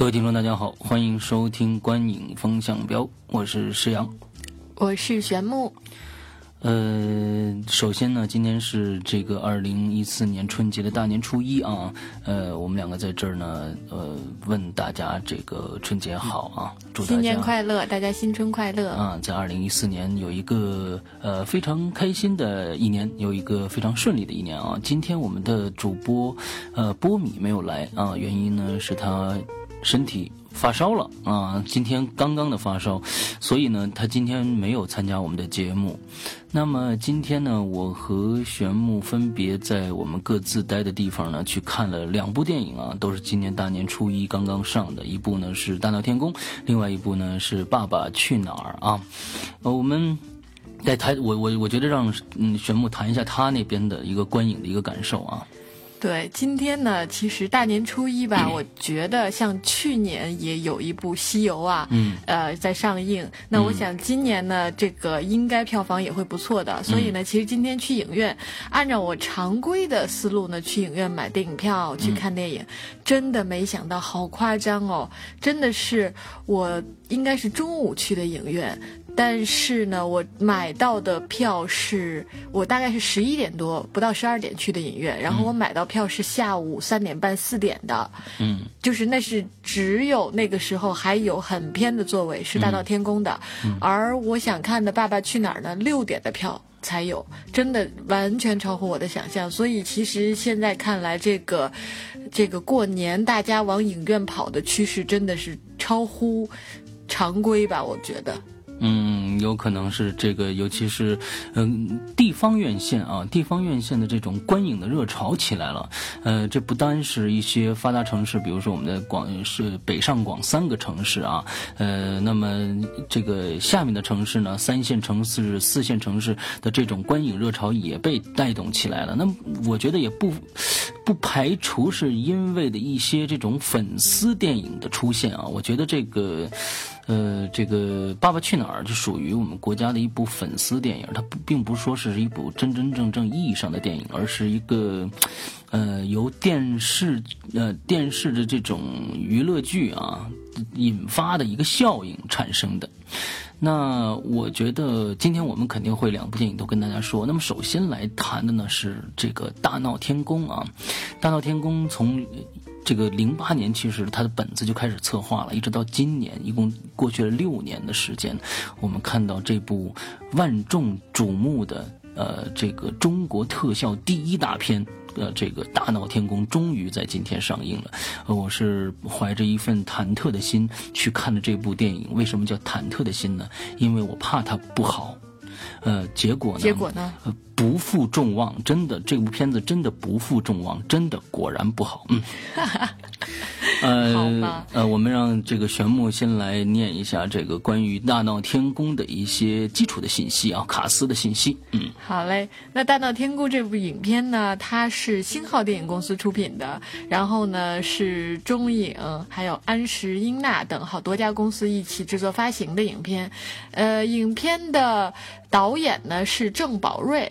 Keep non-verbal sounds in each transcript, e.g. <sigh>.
各位听众，大家好，欢迎收听《观影风向标》，我是石阳，我是玄木。呃，首先呢，今天是这个二零一四年春节的大年初一啊，呃，我们两个在这儿呢，呃，问大家这个春节好啊，祝大家新年快乐，大家新春快乐啊，在二零一四年有一个呃非常开心的一年，有一个非常顺利的一年啊。今天我们的主播呃波米没有来啊，原因呢是他。身体发烧了啊！今天刚刚的发烧，所以呢，他今天没有参加我们的节目。那么今天呢，我和玄木分别在我们各自待的地方呢，去看了两部电影啊，都是今年大年初一刚刚上的。一部呢是《大闹天宫》，另外一部呢是《爸爸去哪儿》啊。呃，我们在谈，我我我觉得让嗯玄木谈一下他那边的一个观影的一个感受啊。对，今天呢，其实大年初一吧，我觉得像去年也有一部《西游》啊，嗯，呃，在上映。那我想今年呢，这个应该票房也会不错的。所以呢，其实今天去影院，按照我常规的思路呢，去影院买电影票去看电影，真的没想到好夸张哦！真的是我应该是中午去的影院。但是呢，我买到的票是我大概是十一点多，不到十二点去的影院，然后我买到票是下午三点半四点的，嗯，就是那是只有那个时候还有很偏的座位是大闹天宫的，而我想看的《爸爸去哪儿》呢，六点的票才有，真的完全超乎我的想象。所以其实现在看来，这个这个过年大家往影院跑的趋势真的是超乎常规吧？我觉得。嗯，有可能是这个，尤其是嗯地方院线啊，地方院线的这种观影的热潮起来了。呃，这不单是一些发达城市，比如说我们的广是北上广三个城市啊，呃，那么这个下面的城市呢，三线城市、四线城市的这种观影热潮也被带动起来了。那我觉得也不 <laughs> 不排除是因为的一些这种粉丝电影的出现啊，我觉得这个。呃，这个《爸爸去哪儿》就属于我们国家的一部粉丝电影，它不并不说是一部真真正正意义上的电影，而是一个，呃，由电视呃电视的这种娱乐剧啊引发的一个效应产生的。那我觉得今天我们肯定会两部电影都跟大家说。那么首先来谈的呢是这个《大闹天宫》啊，《大闹天宫》从。这个零八年其实他的本子就开始策划了，一直到今年，一共过去了六年的时间，我们看到这部万众瞩目的呃这个中国特效第一大片呃这个《大闹天宫》终于在今天上映了。我是怀着一份忐忑的心去看的这部电影。为什么叫忐忑的心呢？因为我怕它不好。呃，结果呢？结果呢？呃，不负众望，真的，这部片子真的不负众望，真的果然不好。嗯。<laughs> 呃，呃，我们让这个玄牧先来念一下这个关于《大闹天宫》的一些基础的信息啊，卡斯的信息。嗯，好嘞。那《大闹天宫》这部影片呢，它是星浩电影公司出品的，然后呢是中影还有安石英娜等好多家公司一起制作发行的影片。呃，影片的导演呢是郑宝瑞，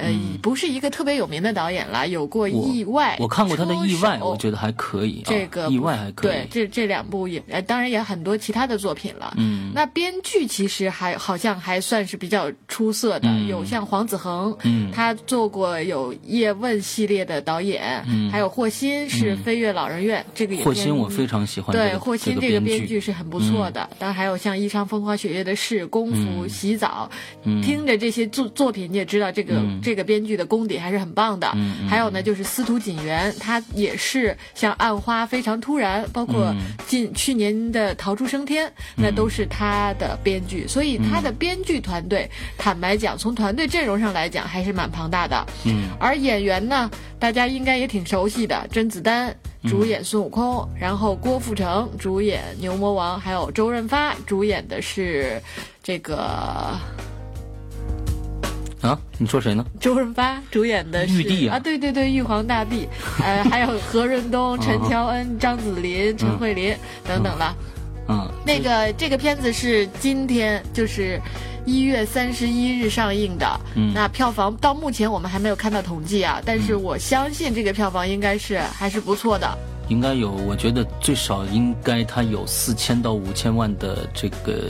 呃，不是一个特别有名的导演了，有过《意外》，我看过他的《意外》，我觉得还可以。这个意外还可以，对，这这两部也，当然也很多其他的作品了。嗯，那编剧其实还好像还算是比较出色的，有像黄子恒，嗯，他做过有叶问系列的导演，嗯，还有霍心是飞跃老人院这个也。霍心我非常喜欢，对，霍心这个编剧是很不错的。当然还有像《一场风花雪月的事》《功夫》《洗澡》，听着这些作作品你也知道这个这个编剧的功底还是很棒的。还有呢就是司徒锦源，他也是像《暗花》非常突然。包括近去年的《逃出升天》，那都是他的编剧，所以他的编剧团队，坦白讲，从团队阵容上来讲，还是蛮庞大的。嗯，而演员呢，大家应该也挺熟悉的，甄子丹、主演孙悟空，然后郭富城主演牛魔王，还有周润发主演的是这个啊，你说谁呢？周润发主演的是玉帝啊。对对对，玉皇大帝，<laughs> 呃，还有何润东、陈乔恩、张子林、陈慧琳等等了。嗯，那个这个片子是今天就是一月三十一日上映的，嗯。那票房到目前我们还没有看到统计啊，但是我相信这个票房应该是还是不错的。应该有，我觉得最少应该它有四千到五千万的这个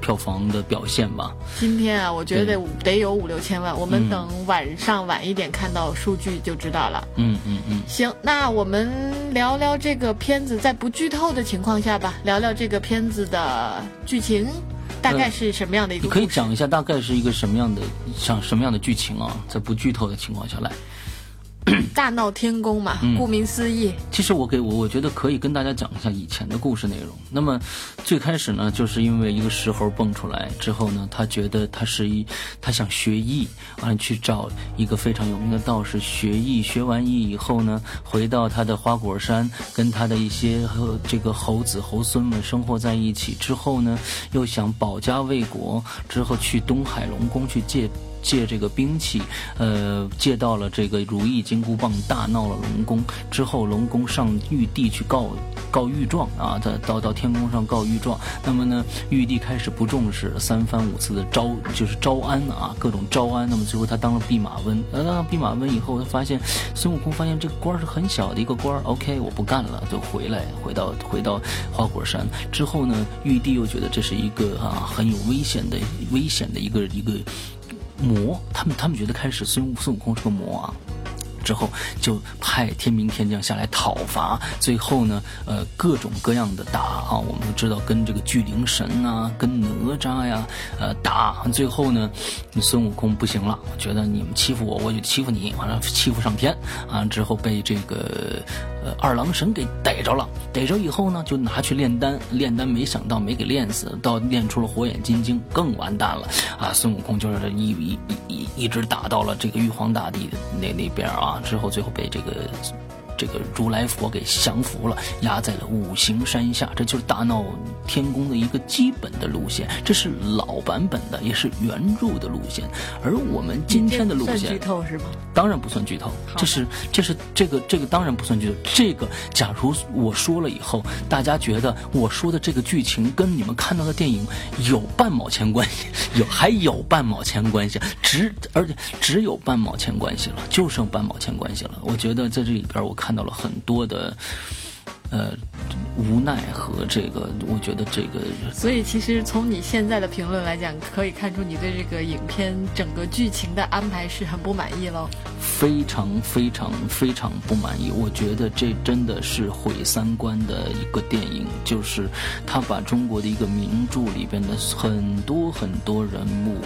票房的表现吧。今天啊，我觉得得有五六千万，我们等晚上晚一点看到数据就知道了。嗯嗯嗯，行，那我们聊聊这个片子，在不剧透的情况下吧，聊聊这个片子的剧情，大概是什么样的一个你？可以讲一下大概是一个什么样的像什么样的剧情啊？在不剧透的情况下来，<clears throat> 大闹天宫嘛，嗯顾名思义，其实我给我我觉得可以跟大家讲一下以前的故事内容。那么最开始呢，就是因为一个石猴蹦出来之后呢，他觉得他是一他想学艺，完了去找一个非常有名的道士学艺。学完艺以后呢，回到他的花果山，跟他的一些和这个猴子猴孙们生活在一起。之后呢，又想保家卫国，之后去东海龙宫去借。借这个兵器，呃，借到了这个如意金箍棒，大闹了龙宫。之后，龙宫上玉帝去告告御状啊，他到到天宫上告御状。那么呢，玉帝开始不重视，三番五次的招就是招安啊，各种招安。那么最后他当了弼马温，呃，当了弼马温以后，他发现孙悟空发现这个官是很小的一个官，OK，我不干了，就回来，回到回到花果山。之后呢，玉帝又觉得这是一个啊很有危险的危险的一个一个。魔，他们他们觉得开始孙悟孙悟空是个魔啊。之后就派天兵天将下来讨伐，最后呢，呃，各种各样的打啊，我们都知道跟这个巨灵神啊，跟哪吒呀，呃，打，最后呢，孙悟空不行了，觉得你们欺负我，我就欺负你，完了欺负上天。啊，之后被这个呃二郎神给逮着了，逮着以后呢，就拿去炼丹，炼丹没想到没给炼死，到炼出了火眼金睛，更完蛋了啊！孙悟空就是一一一一一直打到了这个玉皇大帝的那那边啊。之后最后被这个这个如来佛给降服了，压在了五行山下。这就是大闹天宫的一个基本的路线，这是老版本的，也是原著的路线。而我们今天的路线，算剧透是吗？当然不算剧透，这是这是这个这个当然不算剧透。这个假如我说了以后，大家觉得我说的这个剧情跟你们看到的电影有半毛钱关系，有还有半毛钱关系，只而且只有半毛钱关系了，就剩半毛钱关系了。我觉得在这里边我看到了很多的。呃，无奈和这个，我觉得这个，所以其实从你现在的评论来讲，可以看出你对这个影片整个剧情的安排是很不满意喽。非常非常非常不满意，我觉得这真的是毁三观的一个电影，就是他把中国的一个名著里边的很多很多人物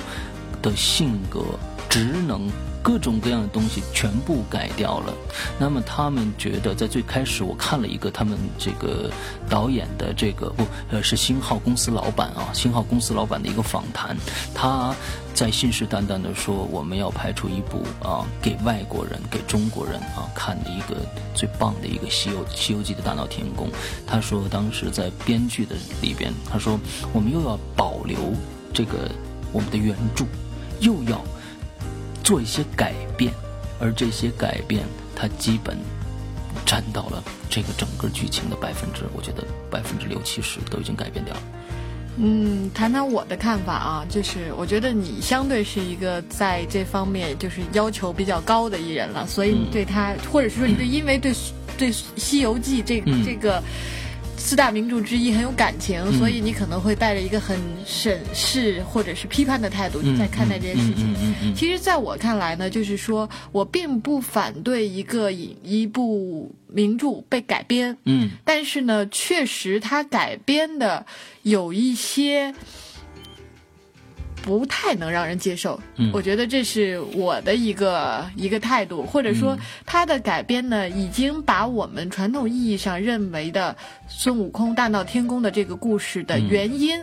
的性格、职能。各种各样的东西全部改掉了。那么他们觉得，在最开始我看了一个他们这个导演的这个不呃是星浩公司老板啊，星浩公司老板的一个访谈，他在信誓旦旦的说我们要拍出一部啊给外国人给中国人啊看的一个最棒的一个西游西游记的大闹天宫。他说当时在编剧的里边，他说我们又要保留这个我们的原著，又要。做一些改变，而这些改变，它基本占到了这个整个剧情的百分之，我觉得百分之六七十都已经改变掉了。嗯，谈谈我的看法啊，就是我觉得你相对是一个在这方面就是要求比较高的艺人了，所以你对他，或者是说你对，因为对对《西游记》这这个。四大名著之一很有感情，嗯所以你可能会带着一个很审视或者是批判的态度嗯在看待这件事情。其实，在我看来呢，就是说我并不反对一个一一部名著被改编，嗯但是呢，确实它改编的有一些。不太能让人接受，嗯。我觉得这是我的一个一个态度，或者说他的改编呢，已经把我们传统意义上认为的孙悟空大闹天宫的这个故事的嗯原因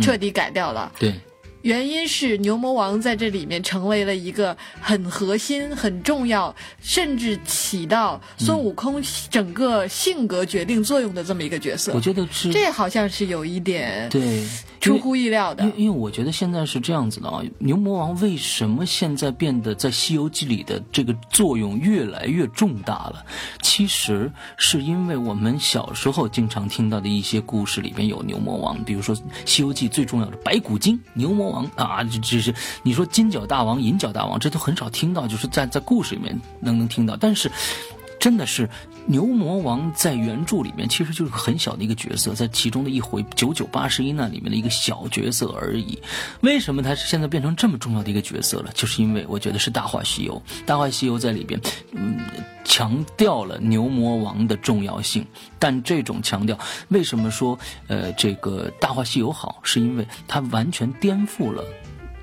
彻底改掉了。对，原因是牛魔王在这里面成为了一个很核心、很重要，甚至起到孙悟空整个性格决定作用的这么一个角色。我觉得是这好像是有一点对出乎意料的因为。因为我觉得现在是这样子的啊，牛魔王为什么现在变得在《西游记》里的这个作用越来越重大了？其实是因为我们小时候经常听到的一些故事里边有牛魔王，比如说《西游记》最重要的白骨精、牛魔王啊，这这是你说金角大王、银角大王，这都很少听到，就是在在故事里面能能听到，但是。真的是牛魔王在原著里面其实就是很小的一个角色，在其中的一回九九八十一难里面的一个小角色而已。为什么他是现在变成这么重要的一个角色了？就是因为我觉得是《大话西游》，《大话西游》在里边，嗯，强调了牛魔王的重要性。但这种强调，为什么说呃这个《大话西游》好？是因为它完全颠覆了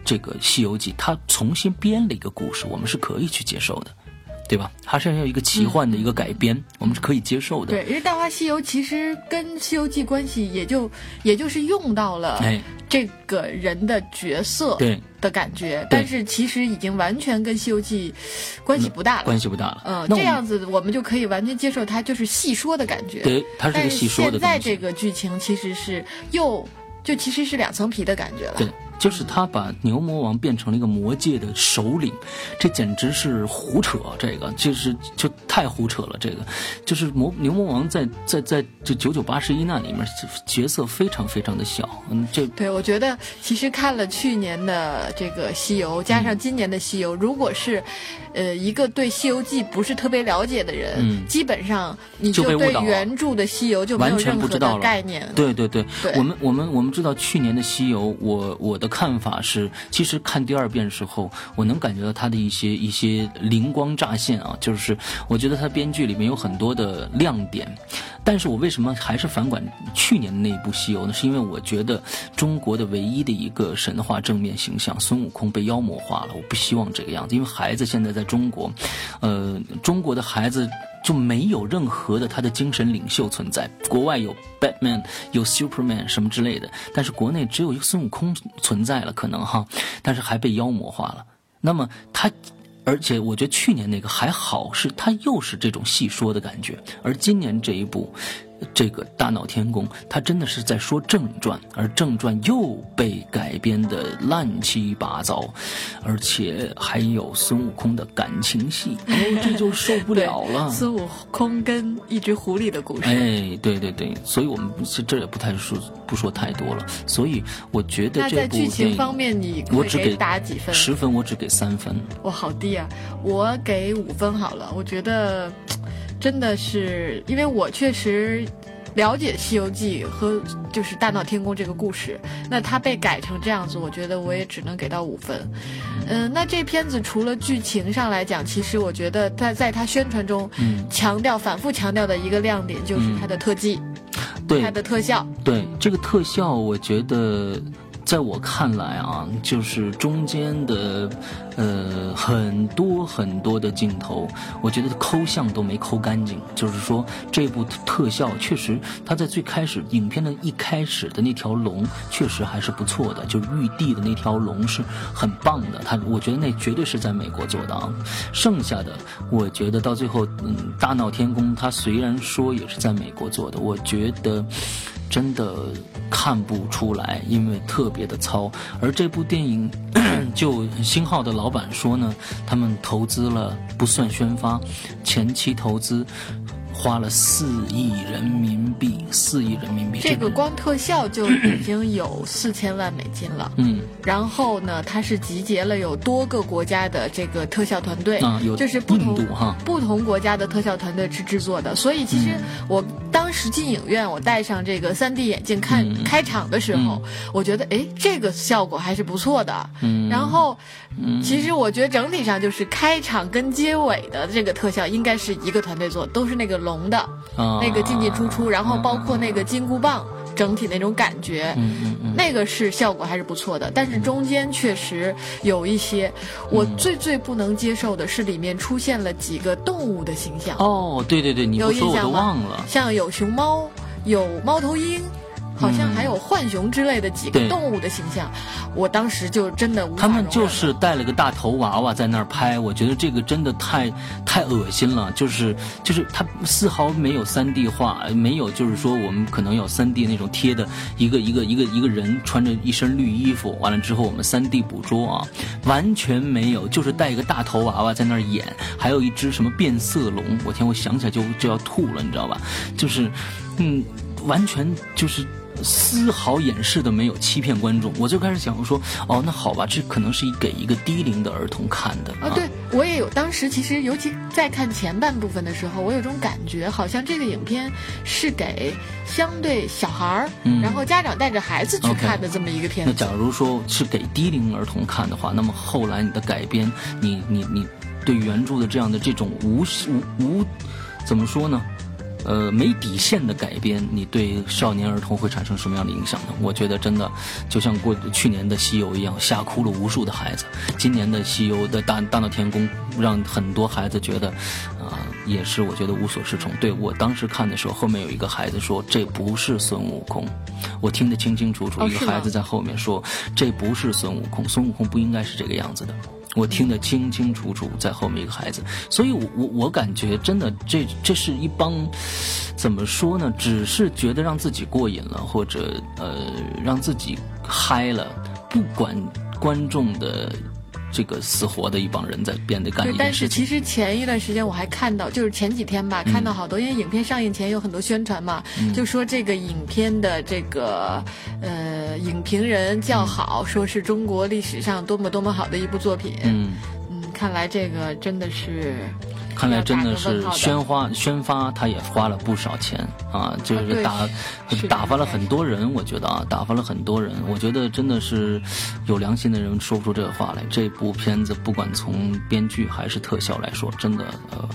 这个《西游记》，它重新编了一个故事，我们是可以去接受的。对吧？它是要有一个奇幻的一个改编，我们是可以接受的。对，因为《大话西游》其实跟《西游记》关系也就也就是用到了哎这个人的角色对的感觉，但是其实已经完全跟《西游记》关系不大了。关系不大了。嗯，这样子我们就可以完全接受它就是戏说的感觉。对，它是个戏说的现在这个剧情其实是又就其实是两层皮的感觉了。对，就是他把牛魔王变成了一个魔界的首领，这简直是胡扯！这个就是就太胡扯了。这个就是魔牛魔王在在在这九九八十一难里面角色非常非常的小，嗯，这对，我觉得其实看了去年的这个《西游》，加上今年的《西游》，如果是，呃，一个对《西游记》不是特别了解的人，嗯基本上你就对原著的《西游》就没有完全任何的不知道了概念。对对对，对我们我们我们知道去年的西游，我我的看法是，其实看第二遍的时候，我能感觉到他的一些一些灵光乍现啊，就是我觉得他编剧里面有很多的亮点，但是我为什么还是反感去年的那一部西游呢？是因为我觉得中国的唯一的一个神话正面形象孙悟空被妖魔化了，我不希望这个样子，因为孩子现在在中国，呃，中国的孩子。就没有任何的他的精神领袖存在。国外有 Batman，有 Superman 什么之类的，但是国内只有一个孙悟空存在了，可能哈，但是还被妖魔化了。那么他，而且我觉得去年那个还好，是他又是这种戏说的感觉，而今年这一部。这个大闹天宫，他真的是在说正传，而正传又被改编的乱七八糟，而且还有孙悟空的感情戏，<laughs> 哦，这就受不了了。孙悟空跟一只狐狸的故事。哎，对对对，所以我们这这也不太说不说太多了。所以我觉得那这部在剧情方面，你会我只给打几分？十分，我只给三分。哇，好低啊！我给五分好了。我觉得真的是，因为我确实了解《西游记》和就是大闹天宫这个故事，那它被改成这样子，我觉得我也只能给到五分。嗯，那这片子除了剧情上来讲，其实我觉得在在它宣传中嗯，强调、反复强调的一个亮点就是它的特技、对它的特效。对，这个特效，我觉得。在我看来啊，就是中间的，呃，很多很多的镜头，我觉得抠像都没抠干净。就是说，这部特效确实，它在最开始影片的一开始的那条龙，确实还是不错的，就是玉帝的那条龙是很棒的。它，我觉得那绝对是在美国做的啊。剩下的，我觉得到最后，嗯，大闹天宫，它虽然说也是在美国做的，我觉得。真的看不出来，因为特别的糙。而这部电影，<clears throat> 就星号的老板说呢，他们投资了不算宣发，前期投资花了四亿人民币，四亿人民币。这个光特效就已经有四千万美金了。嗯，然后呢，它是集结了有多个国家的这个特效团队，啊，有就是不同哈，不同国家的特效团队去制作的。所以其实我当时进影院，我戴上这个 3D 眼镜看嗯。开场的时候，我觉得哎，这个效果还是不错的。嗯，然后，嗯其实我觉得整体上就是开场跟结尾的这个特效应该是一个团队做，都是那个龙的啊。那个进进出出，然后包括那个金箍棒整体那种感觉。嗯嗯嗯，那个是效果还是不错的，但是中间确实有一些，我嗯最最不能接受的是里面出现了几个动物的形象，哦，对对对，你有印象吗忘了。像有熊猫，有猫头鹰，好像还有浣熊之类的几个动物的形象，我当时就真的他们就是带了个大头娃娃在那儿拍，我觉得这个真的太太恶心了，就是就是它丝毫没有三 D 化，没有就是说我们可能有三 D 那种贴的一个一个一个一个人穿着一身绿衣服，完了之后我们三 D 捕捉啊，完全没有，就是带一个大头娃娃在那儿演，还有一只什么变色龙，我天，我想起来就就要吐了，你知道吧？就是，嗯，完全就是。丝毫掩饰的没有欺骗观众，我就开始想说，哦，那好吧，这可能是给一个低龄的儿童看的啊，对我也有。当时其实，尤其在看前半部分的时候，我有种感觉，好像这个影片是给相对小孩儿，嗯然后家长带着孩子去看的这么一个片子。那假如说是给低龄儿童看的话，那么后来你的改编，你你你对原著的这样的这种无无无怎么说呢？呃，没底线的改编，你对少年儿童会产生什么样的影响呢？我觉得真的就像过去年的《西游》一样，吓哭了无数的孩子。今年的《西游》的大大闹天宫，让很多孩子觉得，啊、也是我觉得无所适从。对我当时看的时候，后面有一个孩子说这不是孙悟空，我听得清清楚楚，一个孩子在后面说这不是孙悟空，孙悟空不应该是这个样子的。我听得清清楚楚，在后面一个孩子，所以我，我我感觉真的，这这是一帮，怎么说呢？只是觉得让自己过瘾了，或者呃让自己嗨了，不管观众的这个死活的一帮人在编的干对，但是一件事情。其实前一段时间我还看到，就是前几天吧，看到好多，因为影片上映前有很多宣传嘛，嗯就说这个影片的这个呃影评人叫好，说是中国历史上多么多么好的一部作品。嗯，嗯看来这个真的是看来真的是宣花宣发，他也花了不少钱啊，就是打是打发了很多人，我觉得啊，打发了很多人，我觉得真的是有良心的人说不出这个话来。这部片子不管从编剧还是特效来说，真的呃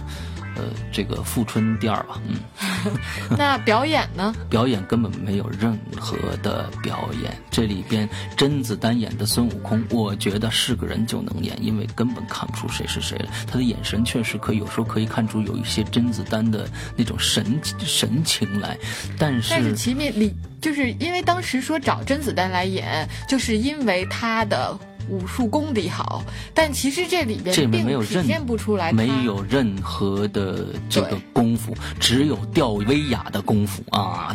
呃这个富春第二吧，嗯。<laughs> 那表演呢？<laughs> 表演根本没有任何的表演。这里边甄子丹演的孙悟空，我觉得是个人就能演，因为根本看不出谁是谁来。他的眼神确实可以，有时候可以看出有一些甄子丹的那种神神情来，但是但是齐面里就是因为当时说找甄子丹来演，就是因为他的武术功底好，但其实这里边这里面并没有任体现不出来，没有任何的这个功夫，只有吊威亚的功夫啊！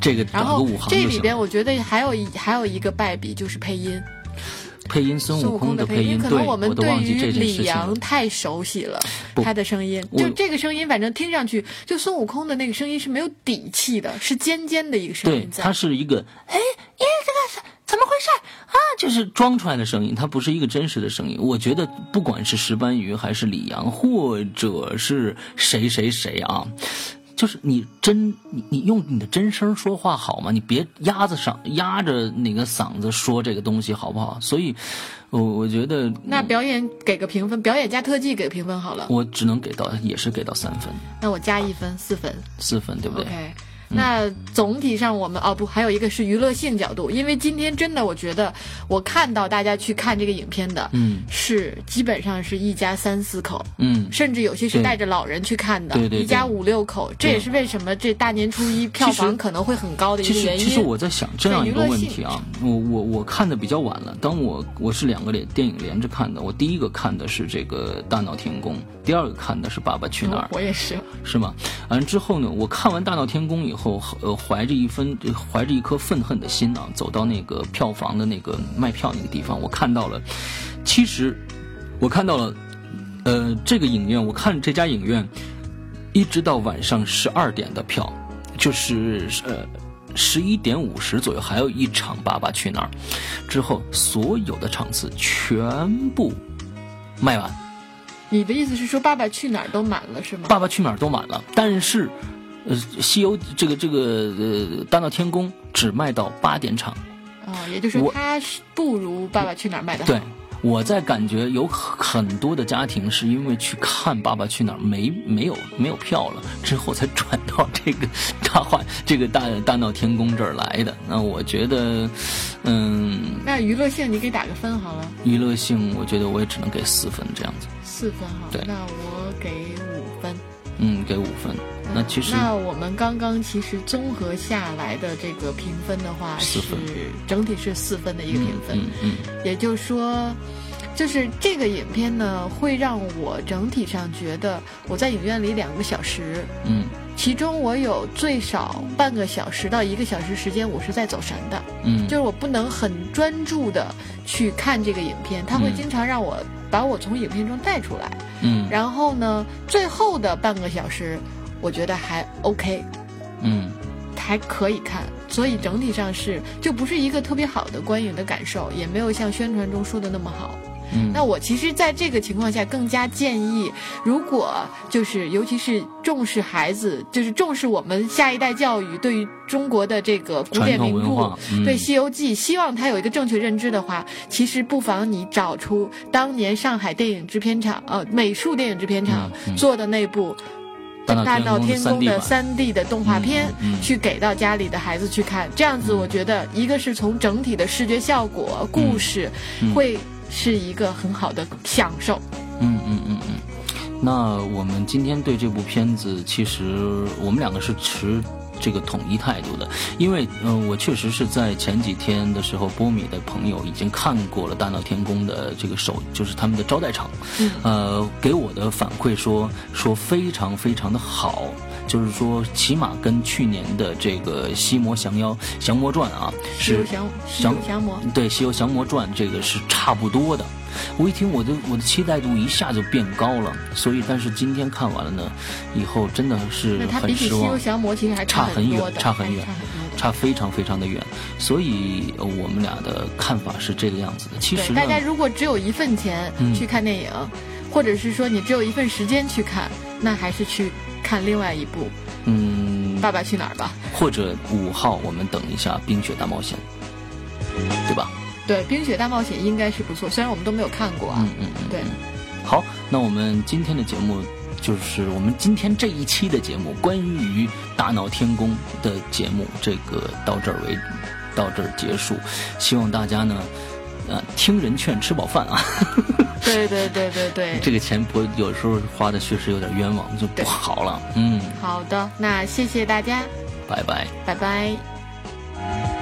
这个然后这里。边我觉得还有一还有一个败笔就是配音，配音孙孙悟悟空的音，配音可能我们对于李。阳太熟悉了，他的声音就这个声音，反正听上去就孙悟空的那个声音是没有底气的，是尖尖的一个声音，对，他。是一个，哎？就是装出来的声音，它不是一个真实的声音。我觉得不管是石斑鱼还是李阳，或者是谁谁谁啊。就是你真你你用你的真声说话好吗？你别压着嗓压着那个嗓子说这个东西好不好？所以，我我觉得那表演给个评分，表演加特技给个评分好了，我只能给到也是给到三分那我加一分，四分。四分，对不对那总体上我们哦不，还有一个是娱乐性角度，因为今天真的我觉得我看到大家去看这个影片的，嗯是基本上是一家三四口。嗯，甚至有些是带着老人去看的，对对对一家五六口，这也是为什么这大年初一票房可能会很高的一，个原因。其实我在想这样一个问题啊，我我我看的比较晚了。当我我是两个连电影连着看的，我第一个看的是这个《大闹天宫》，第二个看的是《爸爸去哪儿》嗯我也是，是吗？完之后呢，我看完《大闹天宫》以后，呃，怀着一分怀着一颗愤恨的心啊，走到那个票房的那个卖票那个地方，我看到了，其实我看到了，呃，这个影院，我看这家影院，一直到晚上十二点的票，就是呃。十一点五十左右，还有一场《爸爸去哪儿》，之后所有的场次全部卖完。你的意思是说《爸爸去哪儿》都满了是吗？爸爸去哪儿都满了，但是，呃，西游这个这个呃大闹天宫只卖到八点场。哦、也就是我说它是不如《爸爸去哪儿》卖的好。对，我在感觉有很多的家庭是因为去看《爸爸去哪儿》没没有没有票了，之后才转到这个大话 <laughs> 这个大大闹天宫这儿来的。那我觉得，嗯，那娱乐性你给打个分好了，娱乐性我觉得我也只能给四分这样子。四分哈对。那我给五分。嗯，给五分。那其实那我们刚刚其实综合下来的这个评分的话，是整体是四分的一个评分。嗯嗯，也就是说，就是这个影片呢，会让我整体上觉得我在影院里两个小时，嗯，其中我有最少半个小时到一个小时时间，我是在走神的。嗯，就是我不能很专注的去看这个影片，它会经常让我把我从影片中带出来。嗯，然后呢，最后的半个小时。我觉得还 OK，嗯，还可以看，所以整体上是就不是一个特别好的观影的感受，也没有像宣传中说的那么好。嗯，那我其实在这个情况下更加建议，如果就是尤其是重视孩子，就是重视我们下一代教育，对于中国的这个古典名著，对《西游记》，希望他有一个正确认知的话，其实不妨你找出当年上海电影制片厂呃美术电影制片厂做的那部。大闹天宫的三 D 的动画片，去给到家里的孩子去看，这样子我觉得一个是从整体的视觉效果、故事，会是一个很好的享受。嗯嗯嗯嗯。那我们今天对这部片子，其实我们两个是持。这个统一态度的，因为嗯，我确实是在前几天的时候，波米的朋友已经看过了《大闹天宫》的这个首，就是他们的招待场，呃，给我的反馈说说非常非常的好，就是说起码跟去年的这个《西魔降妖降魔传》啊，是降降降魔对《西游降魔传》这个是差不多的。我一听，我的我的期待度一下就变高了，所以，但是今天看完了呢，以后真的是很失望。西游降魔其实还差很远，差很远，差非常非常的远。所以我们俩的看法是这个样子的。其实大家如果只有一份钱去看电影，或者是说你只有一份时间去看，那还是去看另外一部，嗯，《爸爸去哪儿》吧。或者五号，我们等一下《冰雪大冒险》，对吧？对《冰雪大冒险》应该是不错，虽然我们都没有看过啊。嗯嗯嗯。对，好，那我们今天的节目就是我们今天这一期的节目，关于《大闹天宫》的节目，这个到这儿为到这儿结束。希望大家呢，呃，听人劝，吃饱饭啊。<laughs> <laughs> 对对对对对。这个钱不有时候花的确实有点冤枉，就不好了。嗯。好的，那谢谢大家。拜拜。拜拜。